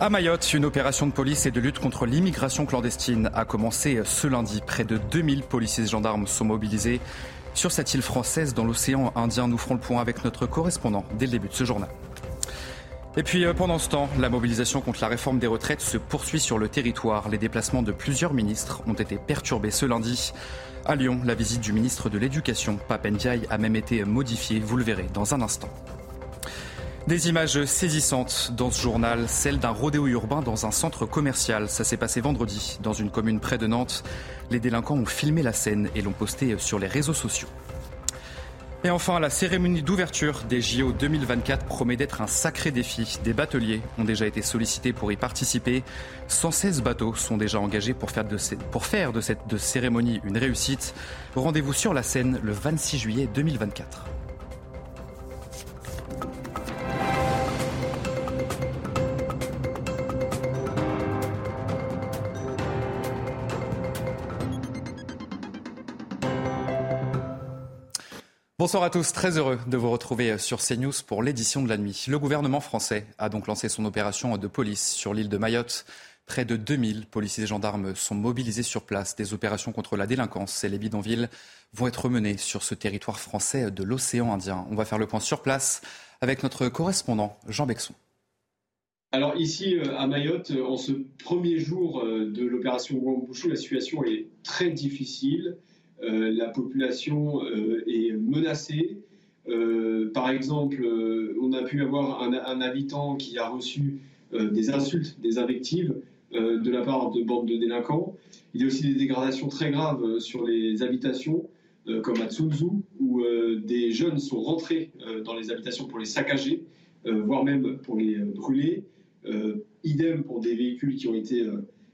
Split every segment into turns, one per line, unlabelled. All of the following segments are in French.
À Mayotte, une opération de police et de lutte contre l'immigration clandestine a commencé ce lundi. Près de 2000 policiers et gendarmes sont mobilisés sur cette île française dans l'océan Indien. Nous ferons le point avec notre correspondant dès le début de ce journal. Et puis euh, pendant ce temps, la mobilisation contre la réforme des retraites se poursuit sur le territoire. Les déplacements de plusieurs ministres ont été perturbés ce lundi. À Lyon, la visite du ministre de l'Éducation, Papendiaï, a même été modifiée. Vous le verrez dans un instant. Des images saisissantes dans ce journal, celle d'un rodéo urbain dans un centre commercial. Ça s'est passé vendredi dans une commune près de Nantes. Les délinquants ont filmé la scène et l'ont posté sur les réseaux sociaux. Et enfin, la cérémonie d'ouverture des JO 2024 promet d'être un sacré défi. Des bateliers ont déjà été sollicités pour y participer. 116 bateaux sont déjà engagés pour faire de, pour faire de cette cérémonie une réussite. Rendez-vous sur la scène le 26 juillet 2024. Bonsoir à tous, très heureux de vous retrouver sur CNews pour l'édition de la nuit. Le gouvernement français a donc lancé son opération de police sur l'île de Mayotte. Près de 2000 policiers et gendarmes sont mobilisés sur place. Des opérations contre la délinquance et les bidonvilles vont être menées sur ce territoire français de l'océan Indien. On va faire le point sur place avec notre correspondant Jean Bexon.
Alors ici euh, à Mayotte, en ce premier jour euh, de l'opération Wambouchou, la situation est très difficile. Euh, la population euh, est menacée. Euh, par exemple, on a pu avoir un, habitant qui a reçu des insultes, des invectives de la part de bandes de délinquants. Il y a aussi des dégradations très graves sur les habitations, comme à Tsunzu, où des jeunes sont rentrés dans les habitations pour les saccager, voire même pour les brûler. idem pour des véhicules qui ont été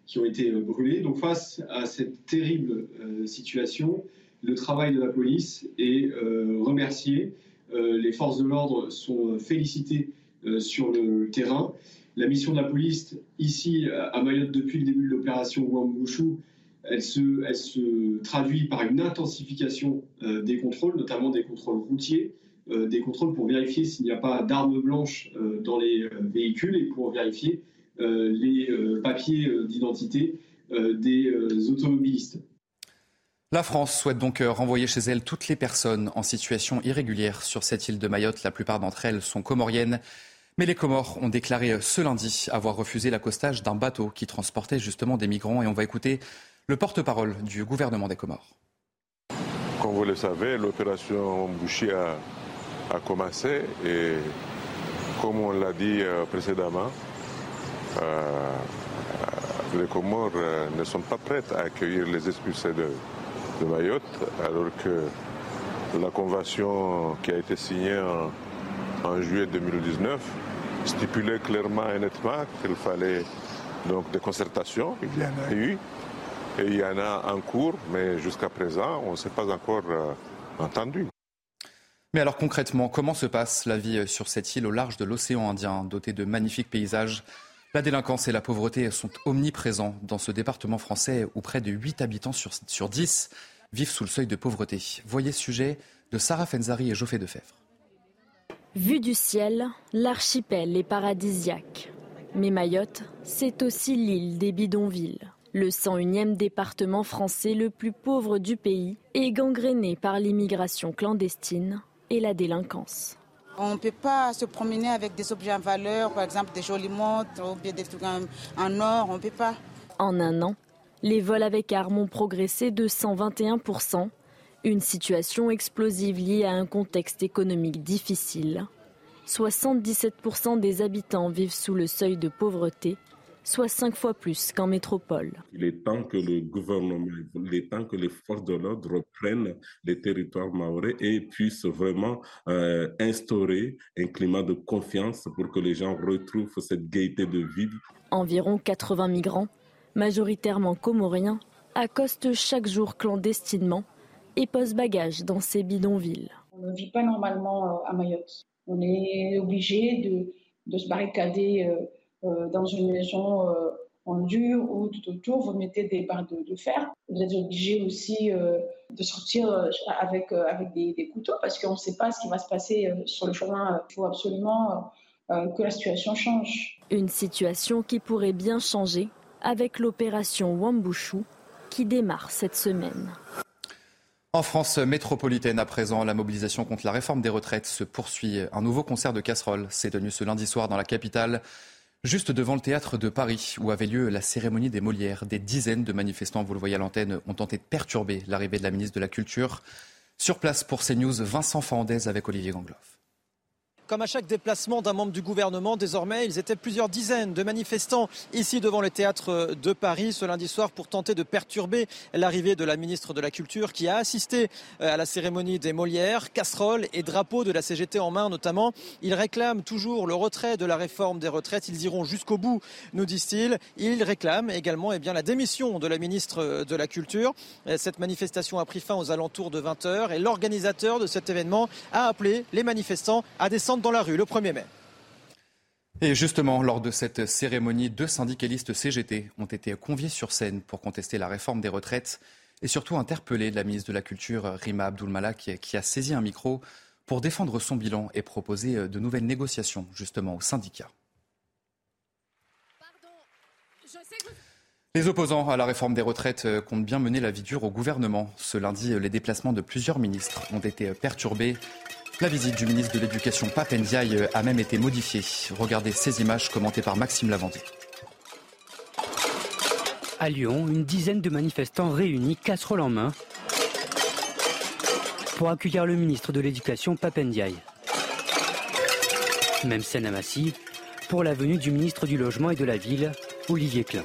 qui ont été euh, brûlés. Donc face à cette terrible euh, situation, le travail de la police est euh, remercié. les forces de l'ordre sont félicitées sur le terrain. La mission de la police ici à Mayotte depuis le début de l'opération Wambushu, elle se, traduit par une intensification des contrôles, notamment des contrôles routiers, des contrôles pour vérifier s'il n'y a pas d'armes blanches dans les véhicules et pour vérifier les euh, papiers euh, d'identité des automobilistes.
La France souhaite donc renvoyer chez elle toutes les personnes en situation irrégulière sur cette île de Mayotte. La plupart d'entre elles sont comoriennes. Mais les Comores ont déclaré ce lundi avoir refusé l'accostage d'un bateau qui transportait justement des migrants. Et on va écouter le porte-parole du gouvernement des Comores.
Comme vous le savez, l'opération Boucher a, a, commencé et comme on l'a dit précédemment, euh, les Comores euh, ne sont pas prêtes à accueillir les expulsés de, Mayotte, alors que la convention qui a été signée en, juillet 2019 stipulait clairement et nettement qu'il fallait donc des concertations. Il y en a eu. Et il y en a en cours, mais jusqu'à présent, on ne s'est pas encore euh, entendu.
Mais alors concrètement, comment se passe la vie sur cette île au large de l'océan Indien, dotée de magnifiques paysages la délinquance et la pauvreté sont omniprésents dans ce département français où près de 8 habitants sur, 10 vivent sous le seuil de pauvreté. Voyez sujet de Sarah Fenzari et Geoffrey Defebvre.
Vue du ciel, l'archipel est paradisiaque. Mais Mayotte, c'est aussi l'île des bidonvilles. Le 101e département français le plus pauvre du pays est gangréné par l'immigration clandestine et la délinquance.
On ne peut pas se promener avec des objets en valeur, par exemple des jolies montres ou bien des trucs en or, on ne peut pas.
En un an, les vols avec armes ont progressé de 121%, une situation explosive liée à un contexte économique difficile. 77% des habitants vivent sous le seuil de pauvreté soit cinq fois plus qu'en métropole.
Il est temps que le gouvernement, il est temps que les forces de l'ordre reprennent les territoires maorais et puissent vraiment euh, instaurer un climat de confiance pour que les gens retrouvent cette gaieté de vie.
Environ 80 migrants, majoritairement comoriens, accostent chaque jour clandestinement et posent bagages dans ces bidonvilles.
On ne vit pas normalement euh, à Mayotte. On est obligé de, de se barricader euh, dans une maison euh, en dur ou tout autour, vous mettez des barres de, fer. Vous êtes obligé aussi euh, de sortir avec, avec des, couteaux parce qu'on ne sait pas ce qui va se passer sur le chemin. Il faut absolument que la situation change.
Une situation qui pourrait bien changer avec l'opération Wambushu qui démarre cette semaine.
En France métropolitaine, à présent, la mobilisation contre la réforme des retraites se poursuit. Un nouveau concert de casseroles s'est tenu ce lundi soir dans la capitale, juste devant le théâtre de Paris, où avait lieu la cérémonie des Molières. Des dizaines de manifestants, vous le voyez à l'antenne, ont tenté de perturber l'arrivée de la ministre de la Culture. Sur place pour CNews, Vincent Fandez avec Olivier Gangloff.
Comme à chaque déplacement d'un membre du gouvernement, désormais, ils étaient plusieurs dizaines de manifestants ici devant le théâtre de Paris ce lundi soir pour tenter de perturber l'arrivée de la ministre de la Culture qui a assisté euh, à la cérémonie des Molières, casseroles et drapeaux de la CGT en main notamment. Ils réclament toujours le retrait de la réforme des retraites. Ils iront jusqu'au bout, nous disent-ils. Ils réclament également eh bien, la démission de la ministre de la Culture. Euh, cette manifestation a pris fin aux alentours de 20h et l'organisateur de cet événement a appelé les manifestants à descendre dans la rue le 1er mai.
Et justement, lors de cette cérémonie, deux syndicalistes CGT ont été conviés sur scène pour contester la réforme des retraites et surtout interpeller la ministre de la Culture, Rima Abdulmalak, qui a saisi un micro pour défendre son bilan et proposer de nouvelles négociations justement aux syndicats. Les opposants à la réforme des retraites comptent bien mener la vie dure au gouvernement. Ce lundi, les déplacements de plusieurs ministres ont été perturbés. La visite du ministre de l'Éducation Papendiaï a même été modifiée. Regardez ces images commentées par Maxime Lavandier.
À Lyon, une dizaine de manifestants réunis, casserole en main, pour accueillir le ministre de l'Éducation Papendiaï. Même scène à Massy, pour la venue du ministre du Logement et de la Ville, Olivier Klein.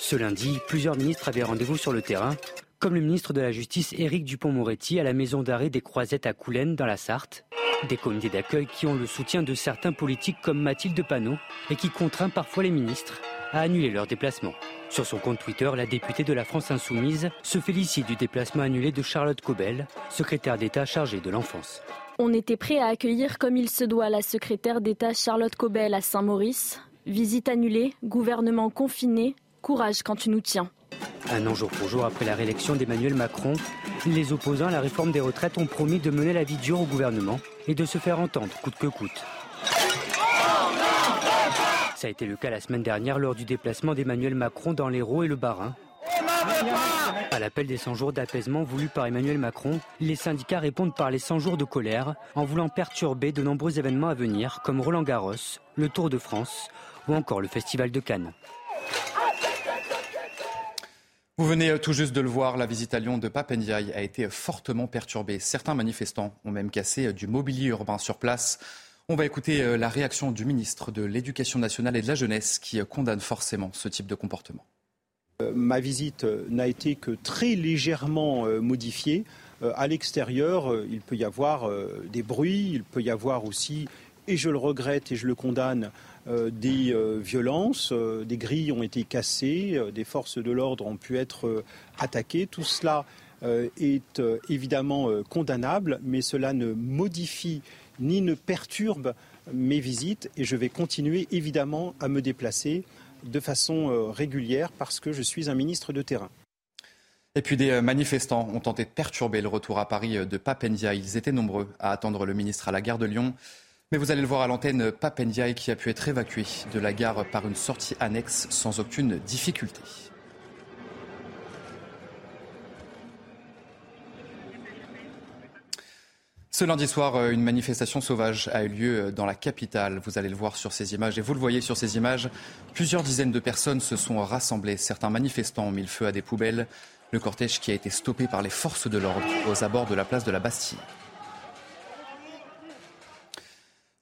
Ce lundi, plusieurs ministres avaient rendez-vous sur le terrain comme le ministre de la Justice Éric Dupont-Moretti à la maison d'arrêt des Croisettes à Coulennes dans la Sarthe. Des comités d'accueil qui ont le soutien de certains politiques comme Mathilde Panot et qui contraint parfois les ministres à annuler leurs déplacements. Sur son compte Twitter, la députée de la France Insoumise se félicite du déplacement annulé de Charlotte Cobel, secrétaire d'État chargée de l'enfance.
On était prêt à accueillir comme il se doit la secrétaire d'État Charlotte Cobel à Saint-Maurice. Visite annulée, gouvernement confiné, courage quand tu nous tiens.
Un an jour pour jour après la réélection d'Emmanuel Macron, les opposants à la réforme des retraites ont promis de mener la vie dure au gouvernement et de se faire entendre coûte que coûte. Ça a été le cas la semaine dernière lors du déplacement d'Emmanuel Macron dans l'Hérault et le Bas-Rhin. À l'appel des 100 jours d'apaisement voulu par Emmanuel Macron, les syndicats répondent par les 100 jours de colère en voulant perturber de nombreux événements à venir comme Roland Garros, le Tour de France ou encore le Festival de Cannes.
Vous venez tout juste de le voir, la visite à Lyon de Papendiaï a été fortement perturbée. Certains manifestants ont même cassé du mobilier urbain sur place. On va écouter euh, la réaction du ministre de l'Éducation nationale et de la jeunesse qui condamne forcément ce type de comportement.
Euh, ma visite n'a été que très légèrement euh, modifiée. À l'extérieur, il peut y avoir des bruits, il peut y avoir aussi, et je le regrette et je le condamne, euh, des euh, violences, euh, des grilles ont été cassées, des forces de l'ordre ont pu être attaquées. Tout cela est évidemment condamnable, mais cela ne modifie ni ne perturbe mes visites et je vais continuer évidemment à me déplacer de façon régulière parce que je suis un ministre de terrain.
Et puis des manifestants ont tenté de perturber le retour à Paris de Papendia. Ils étaient nombreux à attendre le ministre à la gare de Lyon. Mais vous allez le voir à l'antenne, Papendiaï qui a pu être évacué de la gare par une sortie annexe sans aucune difficulté. Ce lundi soir, une manifestation sauvage a eu lieu dans la capitale. Vous allez le voir sur ces images. Et vous le voyez sur ces images, plusieurs dizaines de personnes se sont rassemblées. Certains manifestants ont mis le feu à des poubelles. Le cortège qui a été stoppé par les forces de l'ordre aux abords de la place de la Bastille.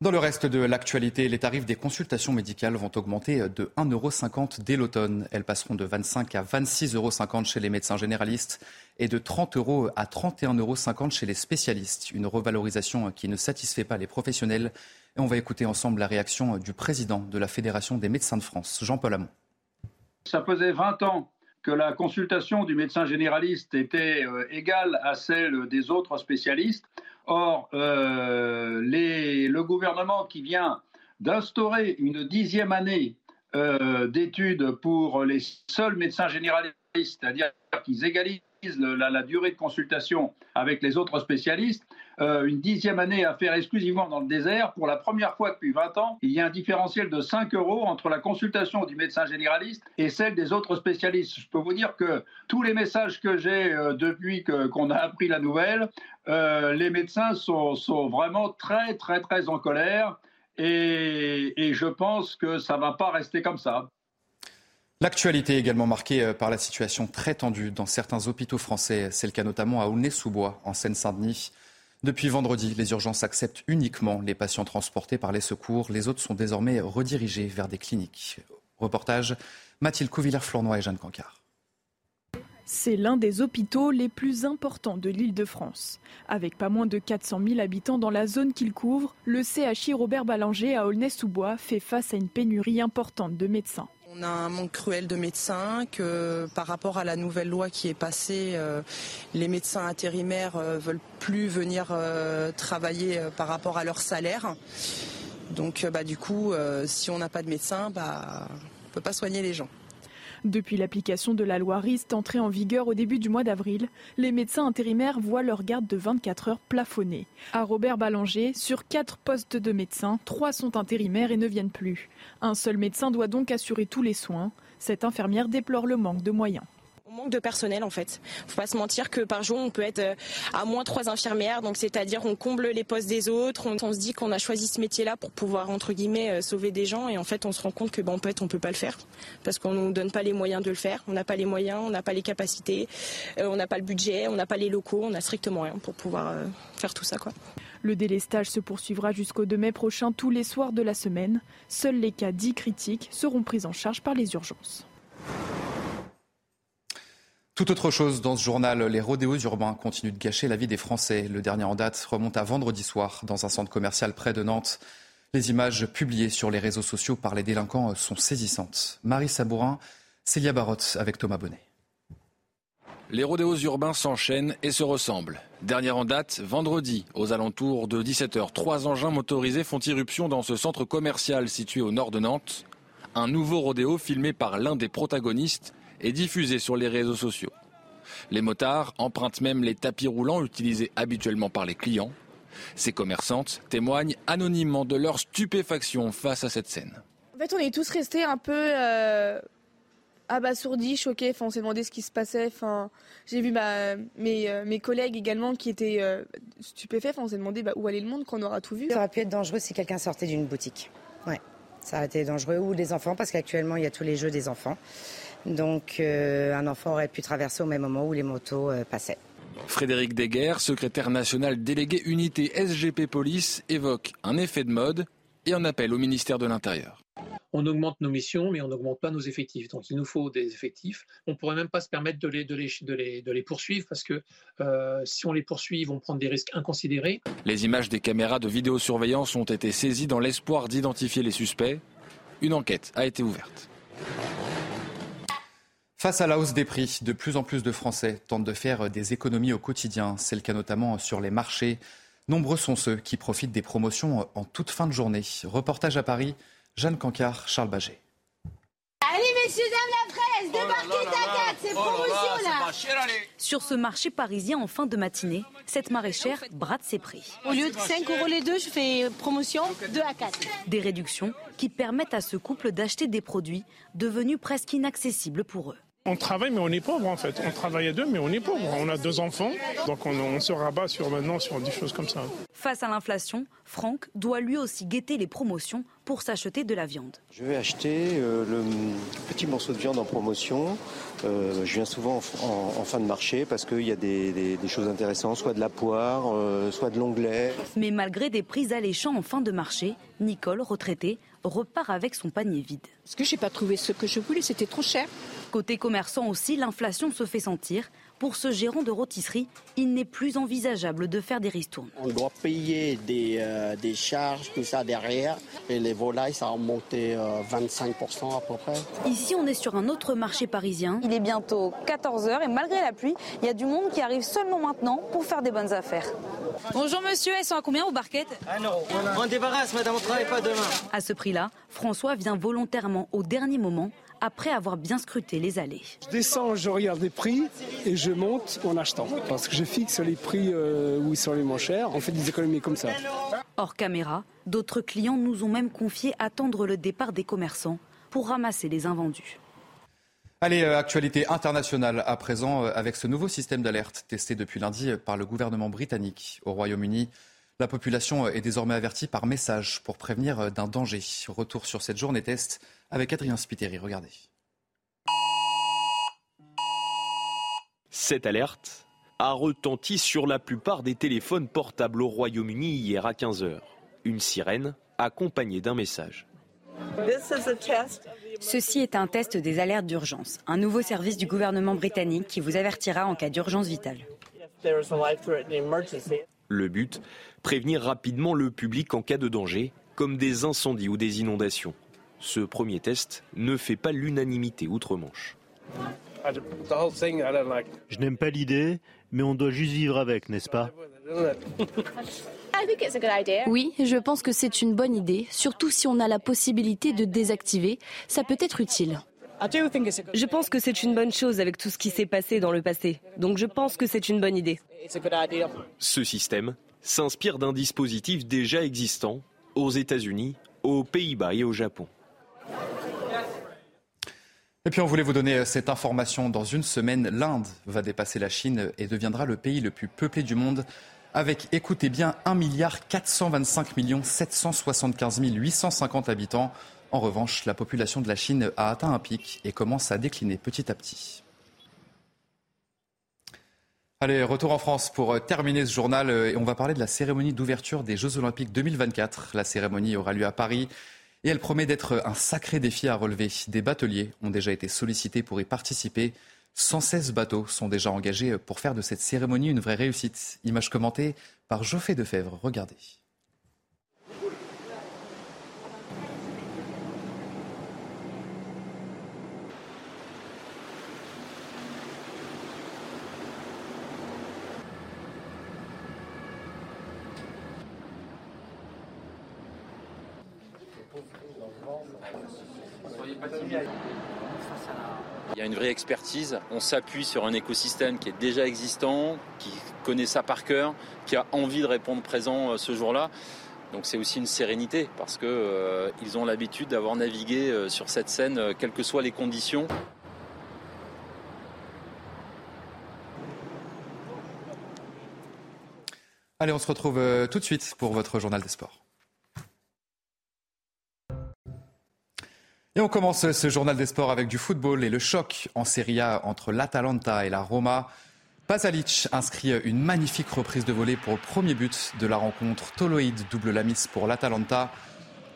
Dans le reste de l'actualité, les tarifs des consultations médicales vont augmenter de 1,50 euro dès l'automne. Elles passeront de 25 à 26,50 euros chez les médecins généralistes et de 30 euros à 31,50 euros chez les spécialistes. Une revalorisation qui ne satisfait pas les professionnels. Et on va écouter ensemble la réaction du président de la Fédération des médecins de France, Jean-Paul Hamon.
Ça faisait 20 ans que la consultation du médecin généraliste était euh, égale à celle des autres spécialistes. Or, euh, le gouvernement qui vient d'instaurer une dixième année euh, d'études pour les seuls médecins généralistes, c'est-à-dire qu'ils égalisent la, durée de consultation avec les autres spécialistes, euh, une dixième année à faire exclusivement dans le désert, pour la première fois depuis 20 ans, il y a un différentiel de 5 euros entre la consultation du médecin généraliste et celle des autres spécialistes. Je peux vous dire que tous les messages que j'ai euh, depuis qu'on a appris la nouvelle, euh, les médecins sont, vraiment très, très, très en colère. Et, et je pense que ça ne va pas rester comme ça.
L'actualité est également marquée euh, par la situation très tendue dans certains hôpitaux français. C'est le cas notamment à Aulnay-sous-Bois, en Seine-Saint-Denis. Depuis vendredi, les urgences acceptent uniquement les patients transportés par les secours. Les autres sont désormais redirigés vers des cliniques. Reportage Mathilde Couvillère-Flournoy et Jeanne Cancard.
C'est l'un des hôpitaux les plus importants de l'île de France. Avec pas moins de 400 000 habitants dans la zone qu'il couvre, le CHI Robert Ballanger à Aulnay-sous-Bois fait face à une pénurie importante de médecins.
On a un manque cruel de médecins, que par rapport à la nouvelle loi qui est passée, euh, les médecins intérimaires ne euh, veulent plus venir euh, travailler par rapport à leur salaire. Donc bah, du coup, si on n'a pas de médecins, bah, on ne peut pas soigner les gens.
Depuis l'application de la loi RIST entrée en vigueur au début du mois d'avril, les médecins intérimaires voient leur garde de 24 heures plafonnée. À Robert Ballanger, sur 4 postes de médecins, 3 sont intérimaires et ne viennent plus. Un seul médecin doit donc assurer tous les soins. Cette infirmière déplore le manque de moyens.
On manque de personnel en fait. Faut pas se mentir que par jour on peut être euh, à moins trois infirmières, donc c'est-à-dire on comble les postes des autres. On, se dit qu'on a choisi ce métier-là pour pouvoir entre guillemets euh, sauver des gens et en fait on se rend compte que ben, en fait on peut pas le faire parce qu'on nous donne pas les moyens de le faire. On n'a pas les moyens, on n'a pas les capacités, euh, on n'a pas le budget, on n'a pas les locaux, on a strictement rien pour pouvoir faire tout ça quoi.
Le délestage se poursuivra jusqu'au 2 mai prochain tous les soirs de la semaine. Seuls les cas dits critiques seront pris en charge par les urgences.
Tout autre chose dans ce journal, les rodéos urbains continuent de gâcher la vie des Français. Le dernier en date remonte à vendredi soir dans un centre commercial près de Nantes. Les images publiées sur les réseaux sociaux par les délinquants sont saisissantes. Marie Sabourin, Célia Barotte avec Thomas Bonnet.
Les rodéos urbains s'enchaînent et se ressemblent. Dernière en date, vendredi, aux alentours de 17h, trois engins motorisés font irruption dans ce centre commercial situé au nord de Nantes. Un nouveau rodéo filmé par l'un des protagonistes est diffusé sur les réseaux sociaux. Les motards empruntent même les tapis roulants utilisés habituellement par les clients. Ces commerçantes témoignent anonymement de leur stupéfaction face à cette scène.
En fait, on est tous restés un peu euh, abasourdis, choqués. Enfin, on s'est demandé ce qui se passait. Enfin, j'ai vu euh, mes, collègues également qui étaient euh, stupéfaits. on s'est demandé bah, où allait le monde quand on aura tout vu.
Ça aurait pu être dangereux si quelqu'un sortait d'une boutique. Ouais, ça aurait été dangereux. Ou des enfants, parce qu'actuellement, il y a tous les jeux des enfants. Donc euh, un enfant aurait pu traverser au même moment où les motos euh, passaient.
Frédéric Deguerre, secrétaire national délégué unité SGP Police, évoque un effet de mode et un appel au ministère de l'Intérieur.
On augmente nos missions, mais on n'augmente pas nos effectifs. Donc il nous faut des effectifs. On ne pourrait même pas se permettre de les, de les, de les, poursuivre parce que euh, si on les poursuit, ils vont prendre des risques inconsidérés.
Les images des caméras de vidéosurveillance ont été saisies dans l'espoir d'identifier les suspects. Une enquête a été ouverte.
Face à la hausse des prix, de plus en plus de Français tentent de faire des économies au quotidien. C'est le cas notamment sur les marchés. Nombreux sont ceux qui profitent des promotions en toute fin de journée. Reportage à Paris, Jeanne Cancard, Charles Baget.
Allez messieurs, dames, la presse, débarquez ta c'est oh promotion là
Sur ce marché parisien en fin de matinée, cette maraîchère brade ses prix.
Au lieu de 5 euros les deux, je fais promotion 2 à 4.
Des réductions qui permettent à ce couple d'acheter des produits devenus presque inaccessibles pour eux.
On travaille, mais on est pauvre en fait. On travaille à deux, mais on est pauvre. On a deux enfants, donc on, se rabat sur maintenant sur des choses comme ça.
Face à l'inflation, Franck doit lui aussi guetter les promotions pour s'acheter de la viande.
Je vais acheter euh, le petit morceau de viande en promotion. Euh, je viens souvent en, fin de marché parce qu'il y a des, choses intéressantes, soit de la poire, euh, soit de l'onglet.
Mais malgré des prix alléchants en fin de marché, Nicole, retraitée, repart avec son panier vide.
Parce que je n'ai pas trouvé ce que je voulais, c'était trop cher.
Côté commerçant aussi, l'inflation se fait sentir. Pour ce gérant de rôtisserie, il n'est plus envisageable de faire des ristournes.
On doit payer des, euh, des, charges, tout ça derrière. Et les volailles, ça a monté 25% euh, à peu près.
Ici, on est sur un autre marché parisien. Il est bientôt 14h et malgré la pluie, il y a du monde qui arrive seulement maintenant pour faire des bonnes affaires. Bonjour monsieur, elles sont à combien vos barquettes?
Un euro. On débarrasse, madame, on ne travaille pas demain.
À ce prix-là, François vient volontairement au dernier moment après avoir bien scruté les allées.
Je descends, je regarde les prix et je monte en achetant. Parce que je fixe les prix euh, où ils sont les moins chers. On fait des économies comme ça.
Hors caméra, d'autres clients nous ont même confié attendre le départ des commerçants pour ramasser les invendus.
Allez, euh, actualité internationale à présent euh, avec ce nouveau système d'alerte testé depuis lundi par le gouvernement britannique au Royaume-Uni. La population est désormais avertie par message pour prévenir d'un danger. Retour sur cette journée test avec Adrien Spiteri. Regardez.
Cette alerte a retenti sur la plupart des téléphones portables au Royaume-Uni hier à 15h. Une sirène accompagnée d'un message.
Ceci est un test des alertes d'urgence, un nouveau service du gouvernement britannique qui vous avertira en cas d'urgence vitale.
Le but, prévenir rapidement le public en cas de danger, comme des incendies ou des inondations. Ce premier test ne fait pas l'unanimité outre-Manche.
Je n'aime pas l'idée, mais on doit juste vivre avec, n'est-ce pas?
Oui, je pense que c'est une bonne idée, surtout si on a la possibilité de désactiver. Ça peut être utile.
Je pense que c'est une bonne chose avec tout ce qui s'est passé dans le passé. Donc je pense que c'est une bonne idée.
Ce système s'inspire d'un dispositif déjà existant aux États-Unis, aux Pays-Bas et au Japon.
Et puis on voulait vous donner cette information. Dans une semaine, l'Inde va dépasser la Chine et deviendra le pays le plus peuplé du monde avec, écoutez bien, 1 milliard 425 millions 775 850 habitants. En revanche, la population de la Chine a atteint un pic et commence à décliner petit à petit. Allez, retour en France pour terminer ce journal et on va parler de la cérémonie d'ouverture des Jeux Olympiques 2024. La cérémonie aura lieu à Paris et elle promet d'être un sacré défi à relever. Des bateliers ont déjà été sollicités pour y participer. 116 bateaux sont déjà engagés pour faire de cette cérémonie une vraie réussite. Image commentée par Geoffrey Defebvre. Regardez.
Il y a une vraie expertise. On s'appuie sur un écosystème qui est déjà existant, qui connaît ça par cœur, qui a envie de répondre présent euh, ce jour-là. Donc c'est aussi une sérénité parce qu'ils euh, ont l'habitude d'avoir navigué euh, sur cette scène, euh, quelles que soient les conditions.
Allez, on se retrouve tout de suite pour votre journal des sports. Et on commence ce journal des sports avec du football et le choc en Serie A entre l'Atalanta et la Roma. Pasalic inscrit une magnifique reprise de volée pour le premier but de la rencontre. Toloïd double la mise pour l'Atalanta.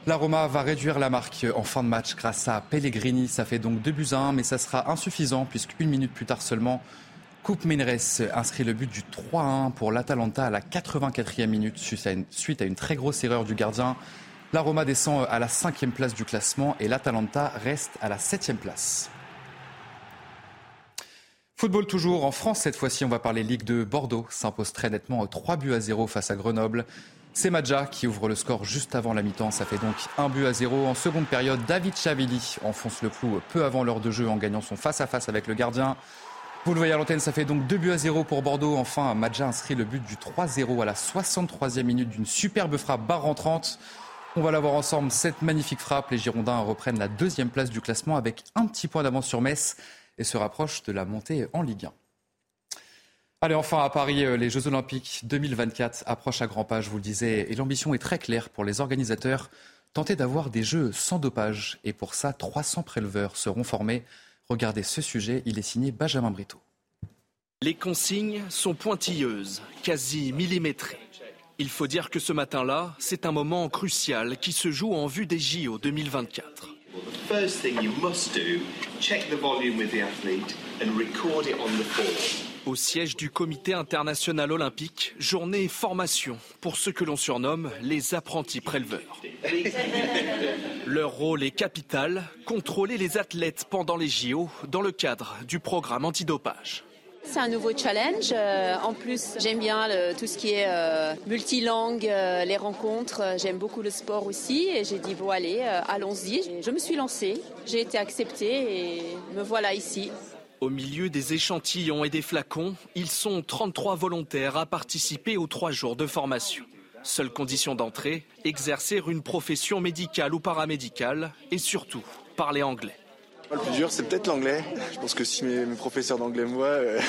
La Roma va réduire la marque en fin de match grâce à Pellegrini. Ça fait donc 2 buts à 1, mais ça sera insuffisant puisqu'une minute plus tard seulement, Coupe Menres inscrit le but du 3-1 pour l'Atalanta à la 84e minute suite à une très grosse erreur du gardien. La Roma descend à la cinquième place du classement et l'Atalanta reste à la septième place. Football toujours en France, cette fois-ci on va parler Ligue 2. Bordeaux s'impose très nettement 3 buts à 0 face à Grenoble. C'est Madja qui ouvre le score juste avant la mi-temps, ça fait donc un but à 0. En seconde période, David Chavili enfonce le clou peu avant l'heure de jeu en gagnant son face-à-face avec le gardien. Vous le voyez à l'antenne, ça fait donc 2 buts à 0 pour Bordeaux. Enfin, Madja inscrit le but du 3-0 à la 63e minute d'une superbe frappe barre rentrante. On va la voir ensemble, cette magnifique frappe. Les Girondins reprennent la deuxième place du classement avec un petit point d'avance sur Metz et se rapprochent de la montée en Ligue 1. Allez, enfin à Paris, les Jeux Olympiques 2024 approchent à grands pas, je vous le disais, et l'ambition est très claire pour les organisateurs, tenter d'avoir des Jeux sans dopage. Et pour ça, 300 préleveurs seront formés. Regardez ce sujet, il est signé Benjamin Brito.
Les consignes sont pointilleuses, quasi millimétrées. Il faut dire que ce matin-là, c'est un moment crucial qui se joue en vue des JO 2024. Au siège du Comité international olympique, journée et formation pour ceux que l'on surnomme les apprentis préleveurs. Leur rôle est capital, contrôler les athlètes pendant les JO dans le cadre du programme antidopage.
C'est un nouveau challenge. Euh, en plus, j'aime bien tout ce qui est euh, multilangue, euh, les rencontres. J'aime beaucoup le sport aussi. Et j'ai dit, bon, allez, allons-y. Je me suis lancée. J'ai été acceptée et me voilà ici.
Au milieu des échantillons et des flacons, ils sont 33 volontaires à participer aux trois jours de formation. Seule condition d'entrée, exercer une profession médicale ou paramédicale et surtout parler anglais.
Le plus dur, c'est peut-être l'anglais. Je pense que si mes, professeurs d'anglais me voient, euh,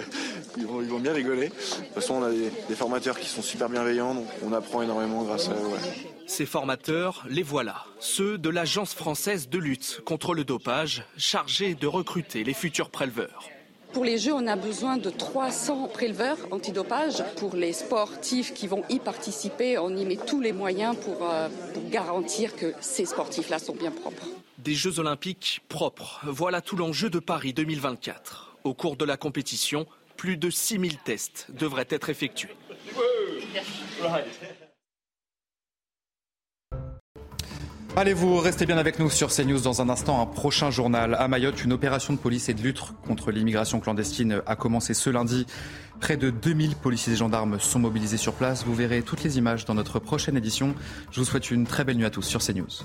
ils, vont, bien rigoler. De toute façon, on a des, formateurs qui sont super bienveillants, donc on apprend énormément grâce à eux.
Ces formateurs, les voilà, ceux de l'Agence française de lutte contre le dopage, chargés de recruter les futurs préleveurs.
Pour les Jeux, on a besoin de 300 préleveurs antidopage. Pour les sportifs qui vont y participer, on y met tous les moyens pour, euh, pour garantir que ces sportifs-là sont bien propres.
Des Jeux olympiques propres, voilà tout l'enjeu de Paris 2024. Au cours de la compétition, plus de 6000 tests devraient être effectués.
Allez, vous restez bien avec nous sur CNews dans un instant. Un prochain journal. À Mayotte, une opération de police et de lutte contre l'immigration clandestine a commencé ce lundi. Près de 2000 policiers et gendarmes sont mobilisés sur place. Vous verrez toutes les images dans notre prochaine édition. Je vous souhaite une très belle nuit à tous sur CNews.